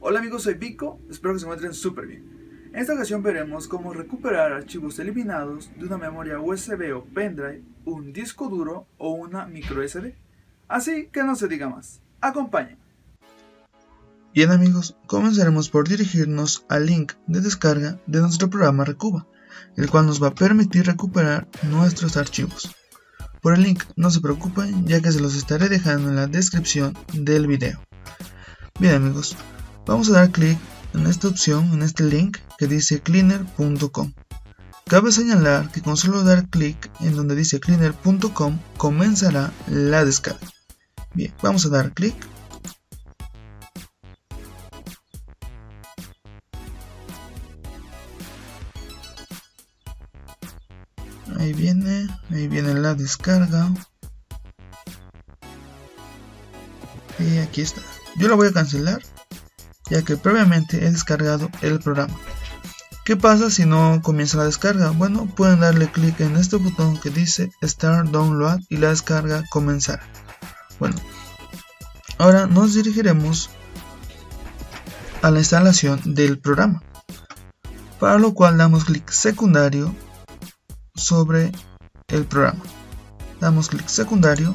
Hola amigos, soy Pico, espero que se encuentren súper bien. En esta ocasión veremos cómo recuperar archivos eliminados de una memoria USB o pendrive, un disco duro o una micro SD. Así que no se diga más, acompáñenme. Bien amigos, comenzaremos por dirigirnos al link de descarga de nuestro programa Recuba, el cual nos va a permitir recuperar nuestros archivos. Por el link no se preocupen ya que se los estaré dejando en la descripción del video. Bien amigos, vamos a dar clic en esta opción, en este link que dice cleaner.com. Cabe señalar que con solo dar clic en donde dice cleaner.com comenzará la descarga. Bien, vamos a dar clic. Ahí viene, ahí viene la descarga. Y aquí está. Yo lo voy a cancelar ya que previamente he descargado el programa. ¿Qué pasa si no comienza la descarga? Bueno, pueden darle clic en este botón que dice Start Download y la descarga comenzará. Bueno, ahora nos dirigiremos a la instalación del programa, para lo cual damos clic secundario sobre el programa. Damos clic secundario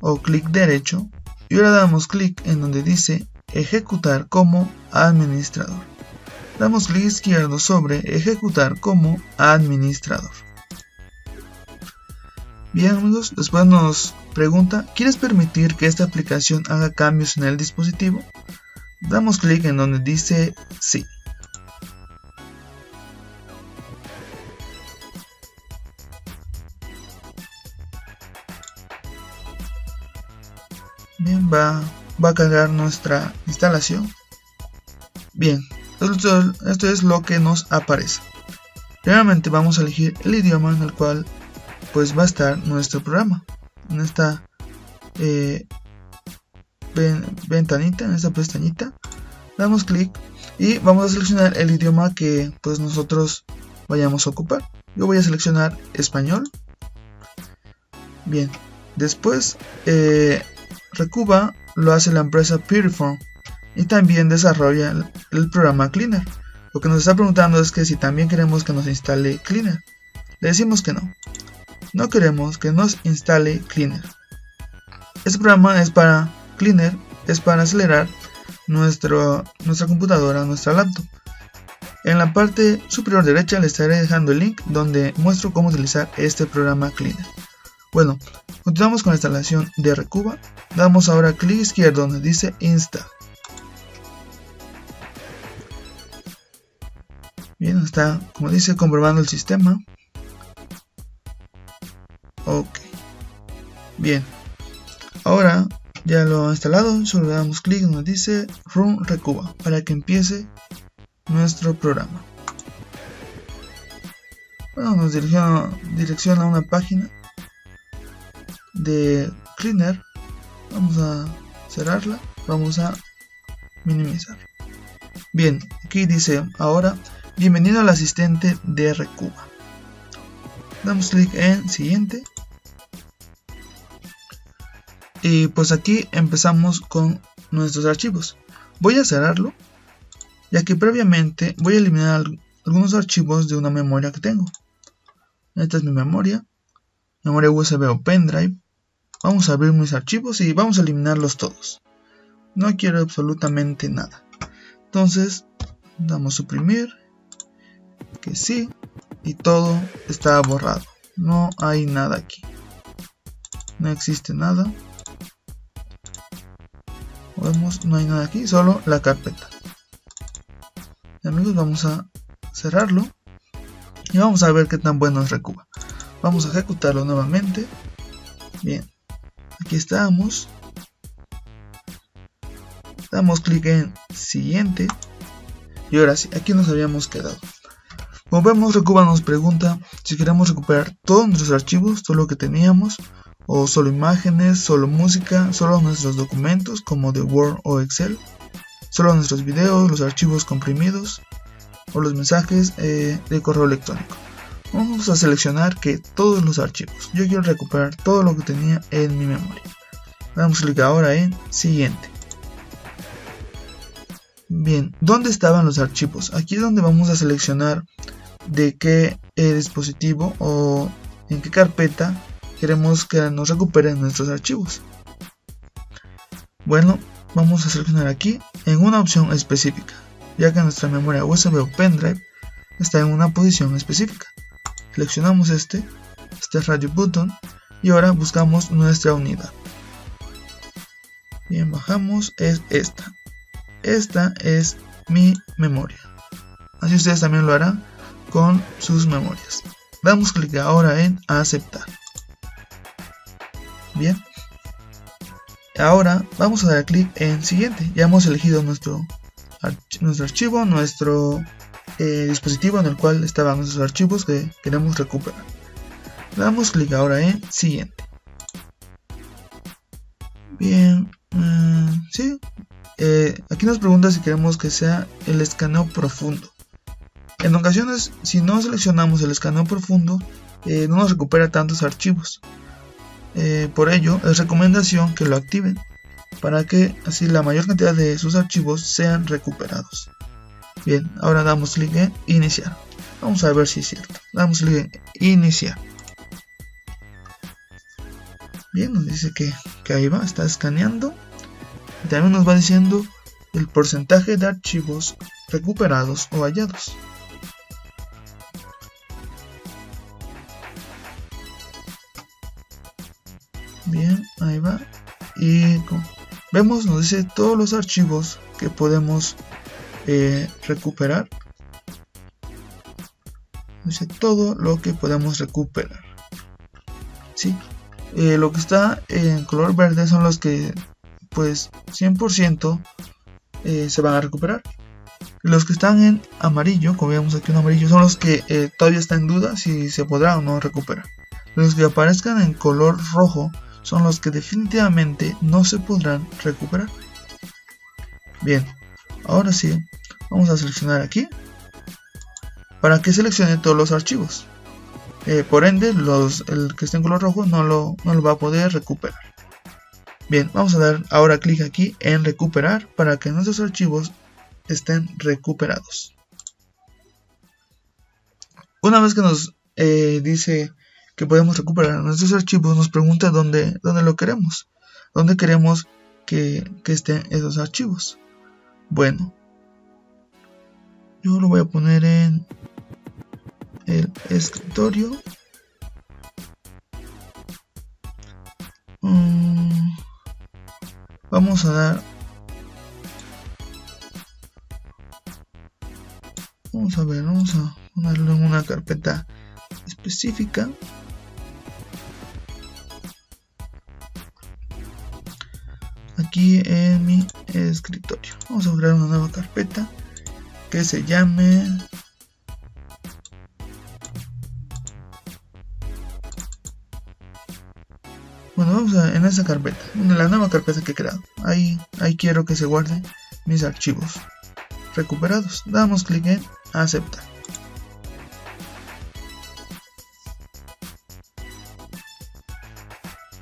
o clic derecho y ahora damos clic en donde dice ejecutar como administrador. Damos clic izquierdo sobre ejecutar como administrador. Bien amigos, después nos pregunta, ¿quieres permitir que esta aplicación haga cambios en el dispositivo? Damos clic en donde dice sí. Va, a cargar nuestra instalación. Bien, esto, esto es lo que nos aparece. Primeramente vamos a elegir el idioma en el cual pues va a estar nuestro programa. En esta eh, ventanita, en esta pestañita, damos clic y vamos a seleccionar el idioma que pues nosotros vayamos a ocupar. Yo voy a seleccionar español. Bien, después eh, Recuba lo hace la empresa Puriform y también desarrolla el programa Cleaner. Lo que nos está preguntando es que si también queremos que nos instale Cleaner. Le decimos que no. No queremos que nos instale Cleaner. Este programa es para Cleaner, es para acelerar nuestro, nuestra computadora, nuestra laptop. En la parte superior derecha le estaré dejando el link donde muestro cómo utilizar este programa Cleaner. Bueno, continuamos con la instalación de Recuba. Damos ahora clic izquierdo donde dice Insta. Bien, está, como dice, comprobando el sistema. Ok. Bien. Ahora ya lo ha instalado, solo le damos clic donde dice Run Recuba para que empiece nuestro programa. Bueno, nos direcciona a una página de cleaner vamos a cerrarla vamos a minimizar. Bien aquí dice ahora bienvenido al asistente de Recuba. Damos clic en siguiente. Y pues aquí empezamos con nuestros archivos. Voy a cerrarlo ya que previamente voy a eliminar algunos archivos de una memoria que tengo. Esta es mi memoria. Memoria USB o pendrive Vamos a abrir mis archivos y vamos a eliminarlos todos. No quiero absolutamente nada. Entonces, damos suprimir. Que sí. Y todo está borrado. No hay nada aquí. No existe nada. Vemos, no hay nada aquí, solo la carpeta. amigos, vamos a cerrarlo. Y vamos a ver qué tan bueno es Recuba. Vamos a ejecutarlo nuevamente. Bien, aquí estamos. Damos clic en siguiente. Y ahora sí, aquí nos habíamos quedado. Como vemos Recuba nos pregunta si queremos recuperar todos nuestros archivos, todo lo que teníamos o solo imágenes, solo música, solo nuestros documentos como de Word o Excel solo nuestros videos, los archivos comprimidos o los mensajes eh, de correo electrónico Vamos a seleccionar que todos los archivos. Yo quiero recuperar todo lo que tenía en mi memoria. Damos clic ahora en siguiente. Bien, ¿dónde estaban los archivos? Aquí es donde vamos a seleccionar de qué eh, dispositivo o en qué carpeta queremos que nos recuperen nuestros archivos. Bueno, vamos a seleccionar aquí en una opción específica, ya que nuestra memoria USB o pendrive está en una posición específica. Seleccionamos este, este radio button y ahora buscamos nuestra unidad. Bien, bajamos, es esta. Esta es mi memoria. Así ustedes también lo harán con sus memorias. Damos clic ahora en aceptar. Bien. Ahora vamos a dar clic en siguiente. Ya hemos elegido nuestro, nuestro archivo, nuestro eh, dispositivo en el cual estaban nuestros archivos que queremos recuperar. Damos clic ahora en siguiente. Bien, mm, sí. Eh, aquí nos pregunta si queremos que sea el escaneo profundo. En ocasiones, si no seleccionamos el escaneo profundo, eh, no nos recupera tantos archivos. Por ello, es recomendación que lo activen para que así la mayor cantidad de sus archivos sean recuperados. Bien, ahora damos clic en iniciar. Vamos a ver si es cierto. Damos clic en iniciar. Bien, nos dice que, que ahí va, está escaneando. Y también nos va diciendo el porcentaje de archivos recuperados o hallados. Bien, ahí va. Y vemos, nos dice todos los archivos que podemos eh, recuperar. Dice todo lo que podemos recuperar. Sí, eh, lo que está en color verde son los que pues 100% eh, se van a recuperar. Los que están en amarillo, como vemos aquí en amarillo, son los que todavía están en duda si se podrá o no recuperar. Los que aparezcan en color rojo son los que definitivamente no se podrán recuperar. Bien, ahora sí, vamos a seleccionar aquí para que seleccione todos los archivos. Eh, por ende, los, el que esté en color rojo no lo, no va a poder recuperar. Bien, vamos a dar ahora clic aquí en recuperar para que nuestros archivos estén recuperados. Una vez que nos eh, dice que podemos recuperar nuestros archivos, nos pregunta dónde, dónde lo queremos, dónde queremos que, que estén esos archivos. Bueno, yo lo voy a poner en el escritorio. Mm, vamos a dar vamos a ver vamos a ponerlo en una carpeta específica. Aquí en mi escritorio. Vamos a crear una nueva carpeta que se llame Bueno, vamos a, en esa carpeta, en la nueva carpeta que he creado. Ahí, ahí quiero que se guarden mis archivos recuperados. Damos clic en aceptar.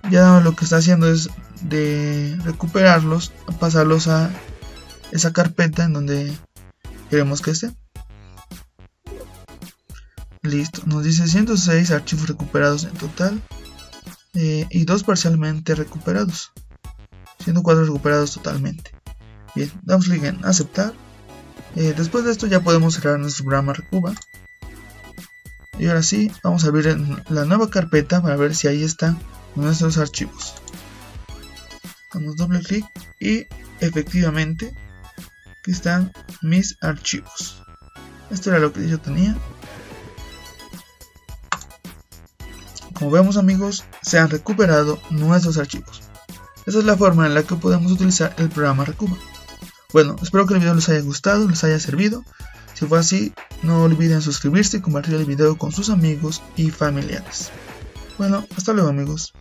Ya lo que está haciendo es de recuperarlos, pasarlos a esa carpeta en donde queremos que esté. Listo, nos dice 106 archivos recuperados en total. Eh, y dos parcialmente recuperados, siendo cuatro recuperados totalmente. Bien, damos clic en aceptar. Eh, después de esto ya podemos cerrar nuestro programa Recuba. Y ahora sí, vamos a abrir la nueva carpeta para ver si ahí están nuestros archivos. Damos doble clic y efectivamente aquí están mis archivos. Esto era lo que yo tenía. Como vemos amigos, se han recuperado nuestros archivos. Esa es la forma en la que podemos utilizar el programa Recuba. Bueno, espero que el video les haya gustado, les haya servido. Si fue así, no olviden suscribirse y compartir el video con sus amigos y familiares. Bueno, hasta luego amigos.